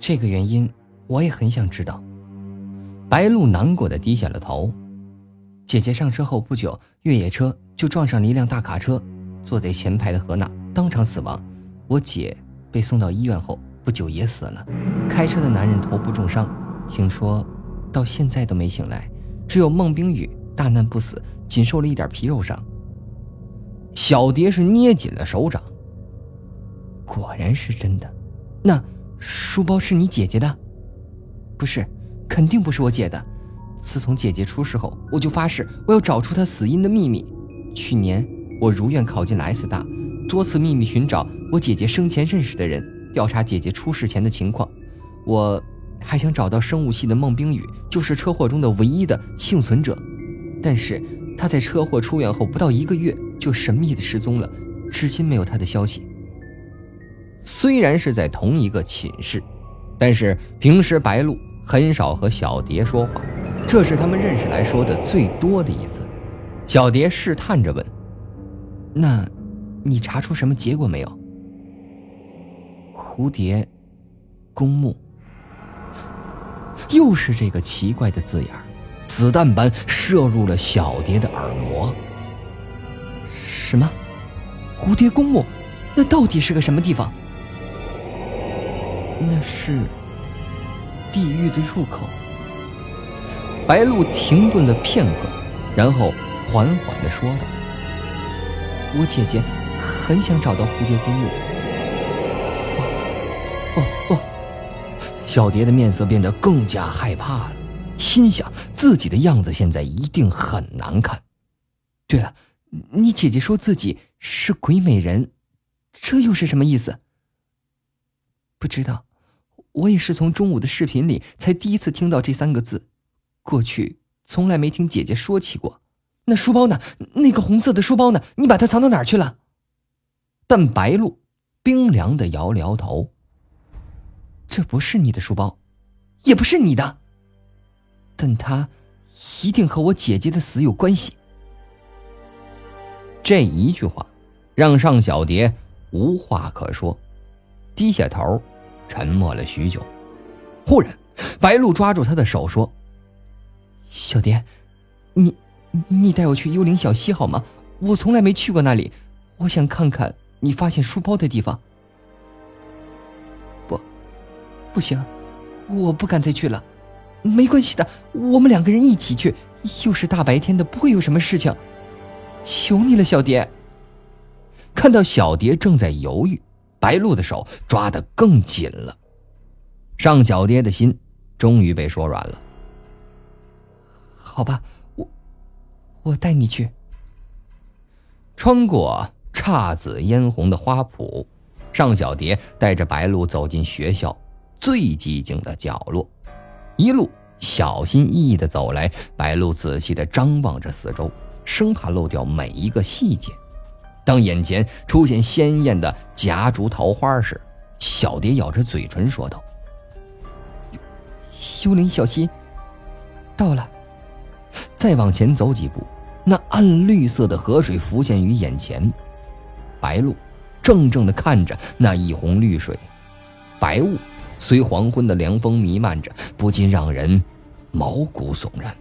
这个原因我也很想知道。白露难过的低下了头。姐姐上车后不久，越野车就撞上了一辆大卡车，坐在前排的何娜当场死亡。我姐被送到医院后不久也死了。开车的男人头部重伤，听说到现在都没醒来。只有孟冰雨大难不死，仅受了一点皮肉伤。小蝶是捏紧了手掌。果然是真的，那书包是你姐姐的？不是，肯定不是我姐的。自从姐姐出事后，我就发誓我要找出她死因的秘密。去年我如愿考进了 S 大，多次秘密寻找我姐姐生前认识的人，调查姐姐出事前的情况。我还想找到生物系的孟冰雨，就是车祸中的唯一的幸存者。但是她在车祸出院后不到一个月就神秘的失踪了，至今没有她的消息。虽然是在同一个寝室，但是平时白露很少和小蝶说话，这是他们认识来说的最多的一次。小蝶试探着问：“那，你查出什么结果没有？”蝴蝶，公墓，又是这个奇怪的字眼子弹般射入了小蝶的耳膜。什么？蝴蝶公墓？那到底是个什么地方？那是地狱的入口。白露停顿了片刻，然后缓缓的说道：“我姐姐很想找到蝴蝶公墓。”哦哦哦！小蝶的面色变得更加害怕了，心想自己的样子现在一定很难看。对了，你姐姐说自己是鬼美人，这又是什么意思？不知道。我也是从中午的视频里才第一次听到这三个字，过去从来没听姐姐说起过。那书包呢？那个红色的书包呢？你把它藏到哪儿去了？但白露冰凉的摇了摇头。这不是你的书包，也不是你的。但它一定和我姐姐的死有关系。这一句话让尚小蝶无话可说，低下头。沉默了许久，忽然，白露抓住他的手说：“小蝶，你，你带我去幽灵小溪好吗？我从来没去过那里，我想看看你发现书包的地方。”“不，不行，我不敢再去了。没关系的，我们两个人一起去，又是大白天的，不会有什么事情。求你了，小蝶。”看到小蝶正在犹豫。白露的手抓得更紧了，尚小蝶的心终于被说软了。好吧，我我带你去。穿过姹紫嫣红的花圃，尚小蝶带着白露走进学校最寂静的角落，一路小心翼翼的走来。白露仔细的张望着四周，生怕漏掉每一个细节。当眼前出现鲜艳的夹竹桃花时，小蝶咬着嘴唇说道：“幽灵小溪到了。”再往前走几步，那暗绿色的河水浮现于眼前。白露怔怔地看着那一泓绿水，白雾随黄昏的凉风弥漫着，不禁让人毛骨悚然。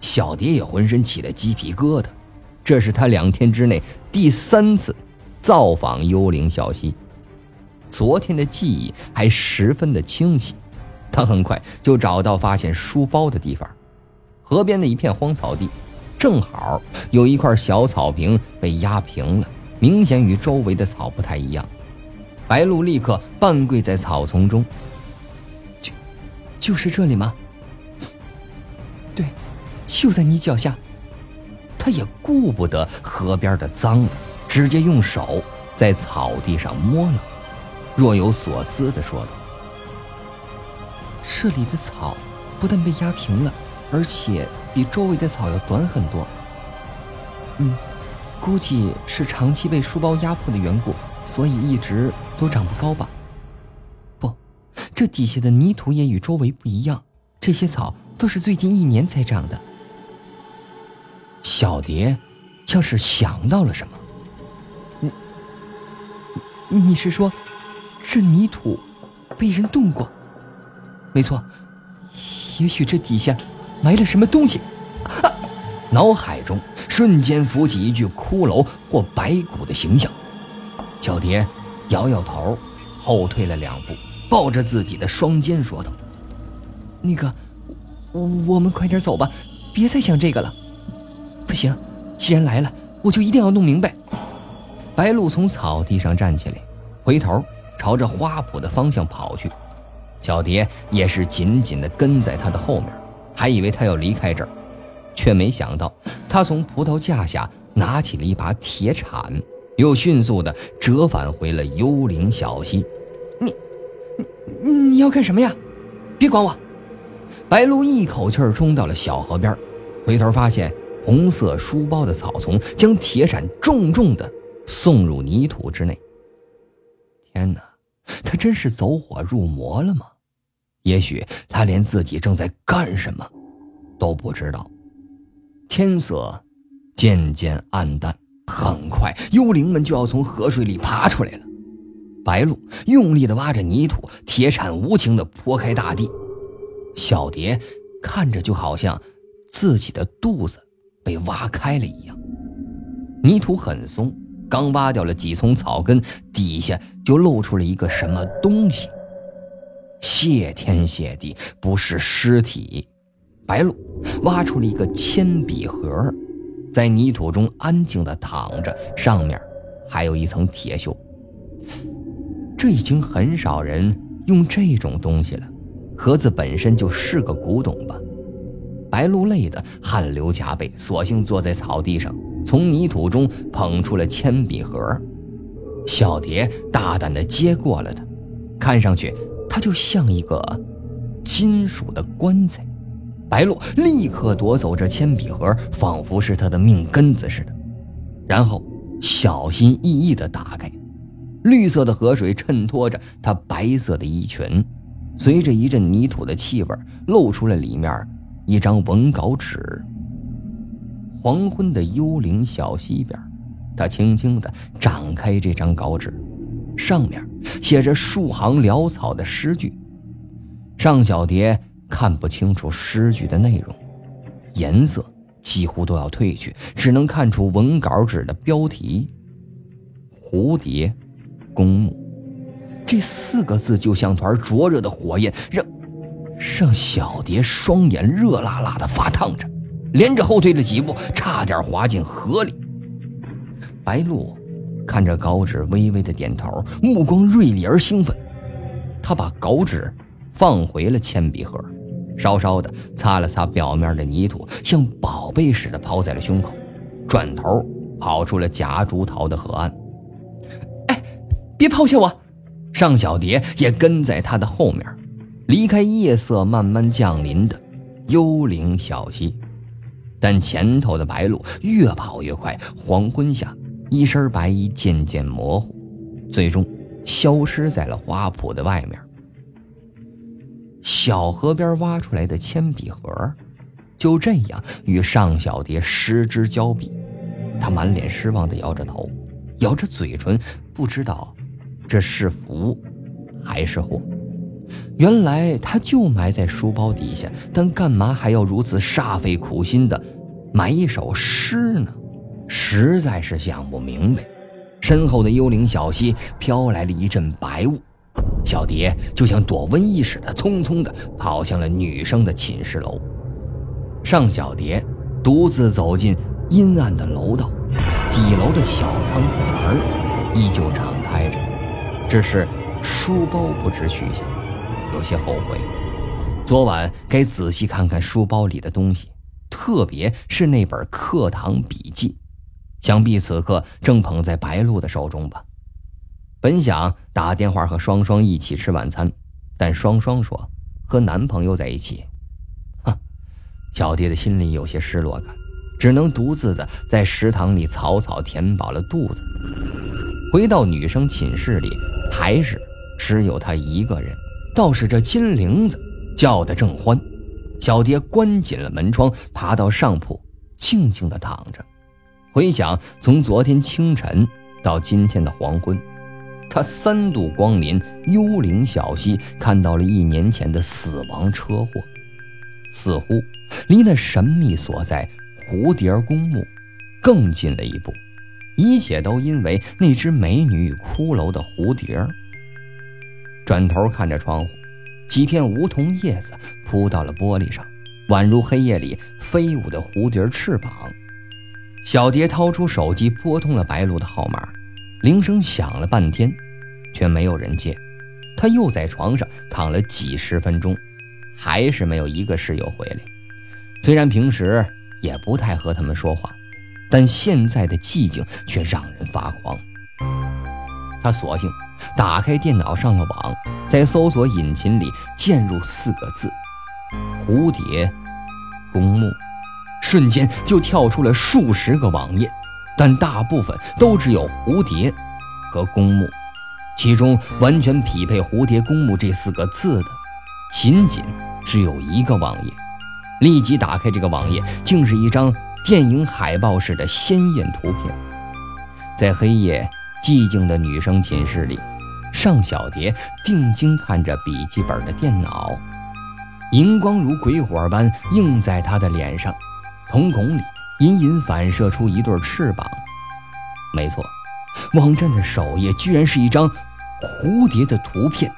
小蝶也浑身起了鸡皮疙瘩。这是他两天之内第三次造访幽灵小溪，昨天的记忆还十分的清晰。他很快就找到发现书包的地方，河边的一片荒草地，正好有一块小草坪被压平了，明显与周围的草不太一样。白鹿立刻半跪在草丛中，就就是这里吗？对，就在你脚下。他也顾不得河边的脏了，直接用手在草地上摸了，若有所思地说道：“这里的草不但被压平了，而且比周围的草要短很多。嗯，估计是长期被书包压迫的缘故，所以一直都长不高吧？不，这底下的泥土也与周围不一样，这些草都是最近一年才长的。”小蝶像是想到了什么，你，你是说，这泥土被人动过？没错，也许这底下埋了什么东西。啊！脑海中瞬间浮起一具骷髅或白骨的形象。小蝶摇摇头，后退了两步，抱着自己的双肩说道：“那个，我们快点走吧，别再想这个了。不行，既然来了，我就一定要弄明白。”白鹿从草地上站起来，回头朝着花圃的方向跑去。小蝶也是紧紧地跟在他的后面，还以为他要离开这儿，却没想到他从葡萄架下拿起了一把铁铲，又迅速地折返回了幽灵小溪。你，你，你要干什么呀？别管我！白鹿一口气儿冲到了小河边，回头发现红色书包的草丛将铁铲重重地送入泥土之内。天哪，他真是走火入魔了吗？也许他连自己正在干什么都不知道。天色渐渐暗淡，很快幽灵们就要从河水里爬出来了。白鹿用力地挖着泥土，铁铲无情地剖开大地。小蝶看着就好像自己的肚子被挖开了一样。泥土很松，刚挖掉了几丛草根，底下就露出了一个什么东西。谢天谢地，不是尸体。白鹿挖出了一个铅笔盒，在泥土中安静地躺着，上面还有一层铁锈。这已经很少人用这种东西了，盒子本身就是个古董吧。白鹿累得汗流浃背，索性坐在草地上，从泥土中捧出了铅笔盒。小蝶大胆地接过了它，看上去。它就像一个金属的棺材，白鹿立刻夺走这铅笔盒，仿佛是它的命根子似的，然后小心翼翼地打开，绿色的河水衬托着它白色的衣裙，随着一阵泥土的气味，露出了里面一张文稿纸。黄昏的幽灵小溪边，他轻轻地展开这张稿纸。上面写着数行潦草的诗句，尚小蝶看不清楚诗句的内容，颜色几乎都要褪去，只能看出文稿纸的标题“蝴蝶公墓”这四个字，就像团灼热的火焰，让让小蝶双眼热辣辣的发烫着，连着后退了几步，差点滑进河里。白鹿。看着稿纸，微微的点头，目光锐利而兴奋。他把稿纸放回了铅笔盒，稍稍的擦了擦表面的泥土，像宝贝似的抛在了胸口，转头跑出了夹竹桃的河岸。哎，别抛下我！尚小蝶也跟在他的后面，离开夜色慢慢降临的幽灵小溪。但前头的白鹭越跑越快，黄昏下。一身白衣渐渐模糊，最终消失在了花圃的外面。小河边挖出来的铅笔盒，就这样与尚小蝶失之交臂。他满脸失望地摇着头，咬着嘴唇，不知道这是福还是祸。原来他就埋在书包底下，但干嘛还要如此煞费苦心地埋一首诗呢？实在是想不明白，身后的幽灵小溪飘来了一阵白雾，小蝶就像躲瘟疫似的，匆匆地跑向了女生的寝室楼。尚小蝶独自走进阴暗的楼道，底楼的小仓库门依旧敞开着，只是书包不知去向，有些后悔。昨晚该仔细看看书包里的东西，特别是那本课堂笔记。想必此刻正捧在白露的手中吧。本想打电话和双双一起吃晚餐，但双双说和男朋友在一起。哼，小蝶的心里有些失落感，只能独自的在食堂里草草填饱了肚子。回到女生寝室里，还是只有她一个人。倒是这金铃子叫得正欢。小蝶关紧了门窗，爬到上铺，静静的躺着。回想从昨天清晨到今天的黄昏，他三度光临幽灵小溪，看到了一年前的死亡车祸，似乎离那神秘所在蝴蝶公墓更近了一步。一切都因为那只美女与骷髅的蝴蝶。转头看着窗户，几片梧桐叶子铺到了玻璃上，宛如黑夜里飞舞的蝴蝶翅膀。小蝶掏出手机拨通了白露的号码，铃声响了半天。却没有人接，他又在床上躺了几十分钟，还是没有一个室友回来。虽然平时也不太和他们说话，但现在的寂静却让人发狂。他索性打开电脑上了网，在搜索引擎里键入四个字“蝴蝶公墓”，瞬间就跳出了数十个网页，但大部分都只有蝴蝶和公墓。其中完全匹配“蝴蝶公墓”这四个字的，仅仅只有一个网页。立即打开这个网页，竟是一张电影海报式的鲜艳图片。在黑夜寂静的女生寝室里，尚小蝶定睛看着笔记本的电脑，荧光如鬼火般映在她的脸上，瞳孔里隐隐反射出一对翅膀。没错。网站的首页居然是一张蝴蝶的图片，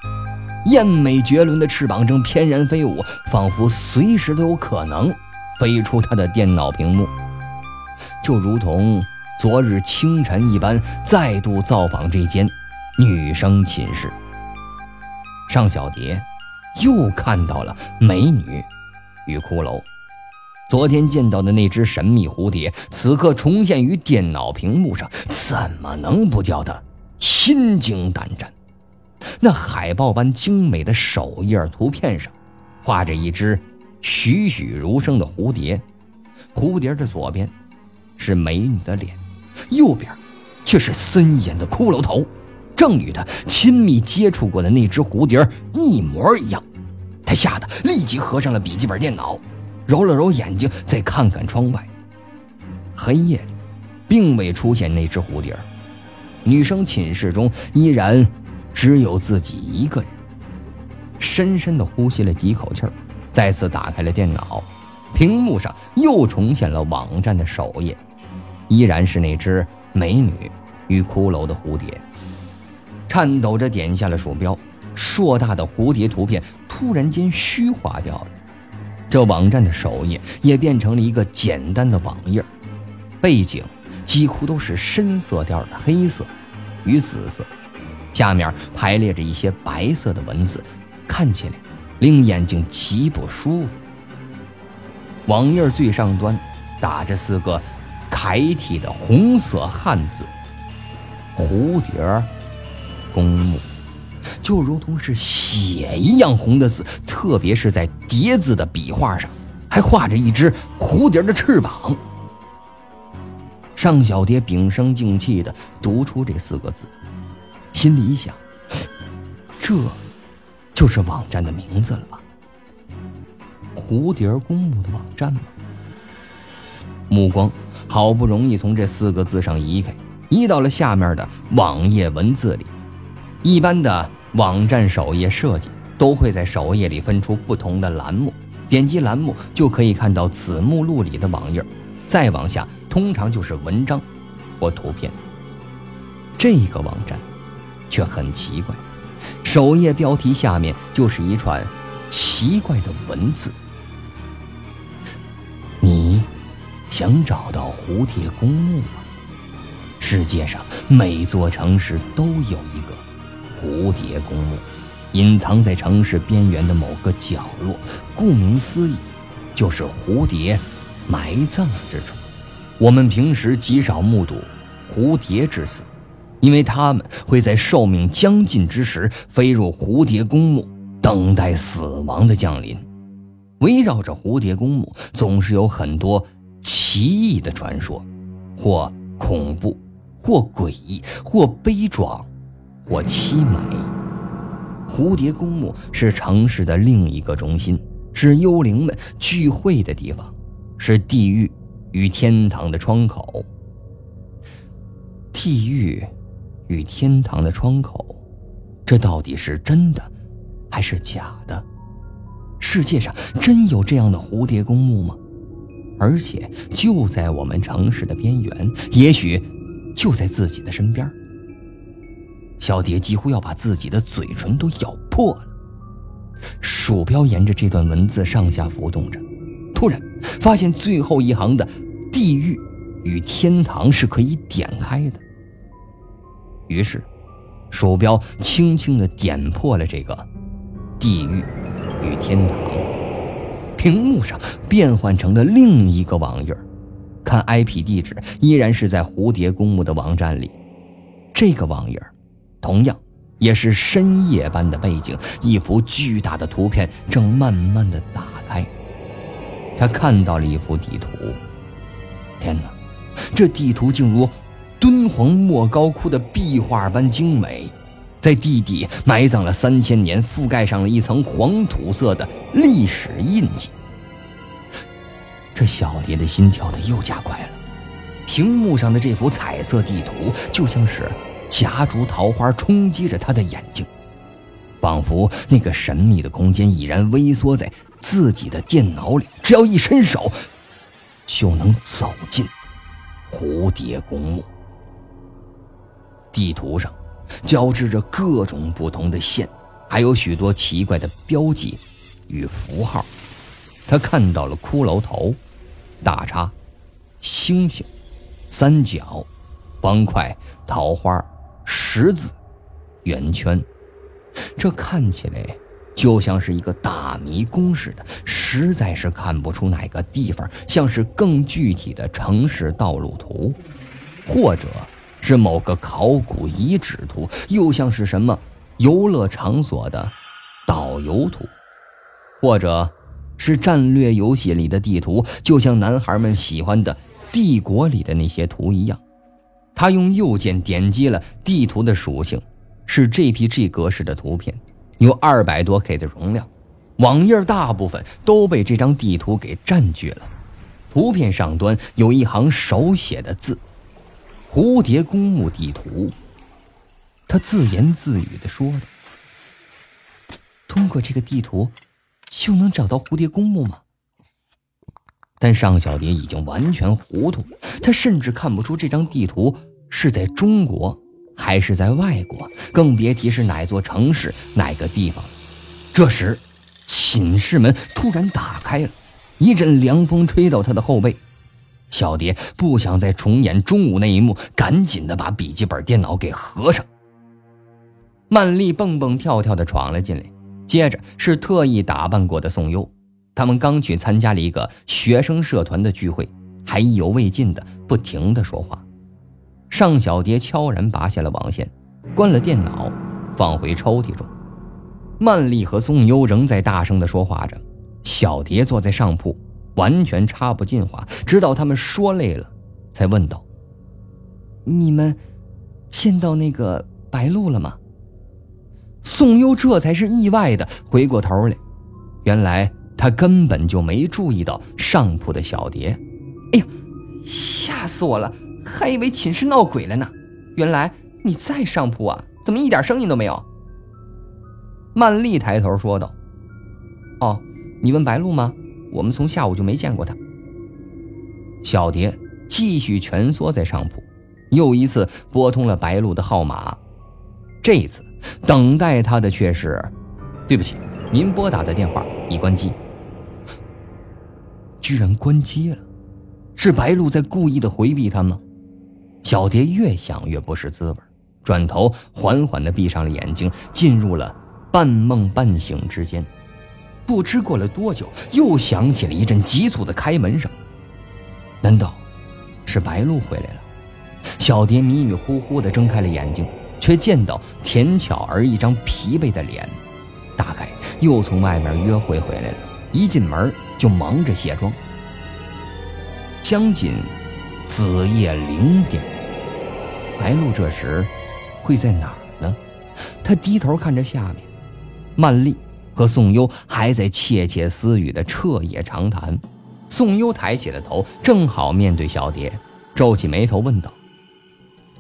艳美绝伦的翅膀正翩然飞舞，仿佛随时都有可能飞出她的电脑屏幕，就如同昨日清晨一般，再度造访这间女生寝室。尚小蝶又看到了美女与骷髅。昨天见到的那只神秘蝴蝶，此刻重现于电脑屏幕上，怎么能不叫她心惊胆战？那海报般精美的首页图片上，画着一只栩栩如生的蝴蝶，蝴蝶的左边是美女的脸，右边却是森严的骷髅头，正与他亲密接触过的那只蝴蝶一模一样。他吓得立即合上了笔记本电脑。揉了揉眼睛，再看看窗外。黑夜里，并未出现那只蝴蝶。女生寝室中依然只有自己一个人。深深的呼吸了几口气儿，再次打开了电脑。屏幕上又重现了网站的首页，依然是那只美女与骷髅的蝴蝶。颤抖着点下了鼠标，硕大的蝴蝶图片突然间虚化掉了。这网站的首页也变成了一个简单的网页，背景几乎都是深色调的黑色与紫色，下面排列着一些白色的文字，看起来令眼睛极不舒服。网页最上端打着四个楷体的红色汉字“蝴蝶公墓”。就如同是血一样红的字，特别是在叠字的笔画上，还画着一只蝴蝶的翅膀。尚小蝶屏声静气地读出这四个字，心里想：这，就是网站的名字了吧？蝴蝶公墓的网站吗？目光好不容易从这四个字上移开，移到了下面的网页文字里。一般的网站首页设计都会在首页里分出不同的栏目，点击栏目就可以看到子目录里的网页，再往下通常就是文章或图片。这个网站却很奇怪，首页标题下面就是一串奇怪的文字：“想找到蝴蝶公墓吗？世界上每座城市都有一个。”蝴蝶公墓隐藏在城市边缘的某个角落，顾名思义，就是蝴蝶埋葬之处。我们平时极少目睹蝴蝶之死，因为它们会在寿命将近之时飞入蝴蝶公墓，等待死亡的降临。围绕着蝴蝶公墓，总是有很多奇异的传说，或恐怖，或诡异，或悲壮。或凄美。蝴蝶公墓是城市的另一个中心，是幽灵们聚会的地方，是地狱与天堂的窗口。地狱与天堂的窗口，这到底是真的还是假的？世界上真有这样的蝴蝶公墓吗？而且就在我们城市的边缘，也许就在自己的身边。小蝶几乎要把自己的嘴唇都咬破了。鼠标沿着这段文字上下浮动着，突然发现最后一行的“地狱与天堂”是可以点开的。于是，鼠标轻轻地点破了这个“地狱与天堂”，屏幕上变换成了另一个网页看 IP 地址依然是在蝴蝶公墓的网站里，这个网页同样也是深夜般的背景，一幅巨大的图片正慢慢的打开。他看到了一幅地图。天哪，这地图竟如敦煌莫高窟的壁画般精美，在地底埋葬了三千年，覆盖上了一层黄土色的历史印记。这小蝶的心跳的又加快了。屏幕上的这幅彩色地图就像是……夹竹桃花冲击着他的眼睛，仿佛那个神秘的空间已然微缩在自己的电脑里，只要一伸手，就能走进蝴蝶公墓。地图上交织着各种不同的线，还有许多奇怪的标记与符号。他看到了骷髅头、大叉、星星、三角、方块、桃花。十字，圆圈，这看起来就像是一个大迷宫似的，实在是看不出哪个地方像是更具体的城市道路图，或者是某个考古遗址图，又像是什么游乐场所的导游图，或者是战略游戏里的地图，就像男孩们喜欢的帝国里的那些图一样。他用右键点击了地图的属性，是 JPG 格式的图片，有二百多 K 的容量。网页大部分都被这张地图给占据了。图片上端有一行手写的字：“蝴蝶公墓地图。”他自言自语的说着：“通过这个地图，就能找到蝴蝶公墓吗？”但尚小蝶已经完全糊涂，他甚至看不出这张地图是在中国还是在外国，更别提是哪座城市、哪个地方。这时，寝室门突然打开了，一阵凉风吹到他的后背。小蝶不想再重演中午那一幕，赶紧的把笔记本电脑给合上。曼丽蹦蹦跳跳的闯了进来，接着是特意打扮过的宋优。他们刚去参加了一个学生社团的聚会，还意犹未尽的不停的说话。尚小蝶悄然拔下了网线，关了电脑，放回抽屉中。曼丽和宋优仍在大声的说话着，小蝶坐在上铺，完全插不进话，直到他们说累了，才问道：“你们见到那个白鹿了吗？”宋优这才是意外的回过头来，原来。他根本就没注意到上铺的小蝶，哎呀，吓死我了，还以为寝室闹鬼了呢。原来你在上铺啊？怎么一点声音都没有？曼丽抬头说道：“哦，你问白露吗？我们从下午就没见过他。”小蝶继续蜷缩在上铺，又一次拨通了白露的号码。这一次，等待他的却是：“对不起，您拨打的电话已关机。”居然关机了，是白露在故意的回避他吗？小蝶越想越不是滋味，转头缓缓的闭上了眼睛，进入了半梦半醒之间。不知过了多久，又响起了一阵急促的开门声。难道是白露回来了？小蝶迷迷糊糊的睁开了眼睛，却见到田巧儿一张疲惫的脸，大概又从外面约会回来了。一进门。就忙着卸妆。将近子夜零点，白露这时会在哪儿呢？他低头看着下面，曼丽和宋优还在窃窃私语的彻夜长谈。宋优抬起了头，正好面对小蝶，皱起眉头问道：“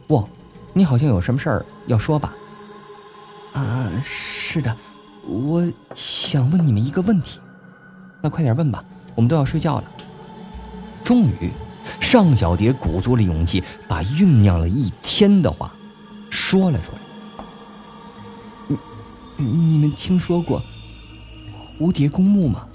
哇，你好像有什么事儿要说吧？啊，是的，我想问你们一个问题。那快点问吧，我们都要睡觉了。终于，尚小蝶鼓足了勇气，把酝酿了一天的话说了出来。你你们听说过蝴蝶公墓吗？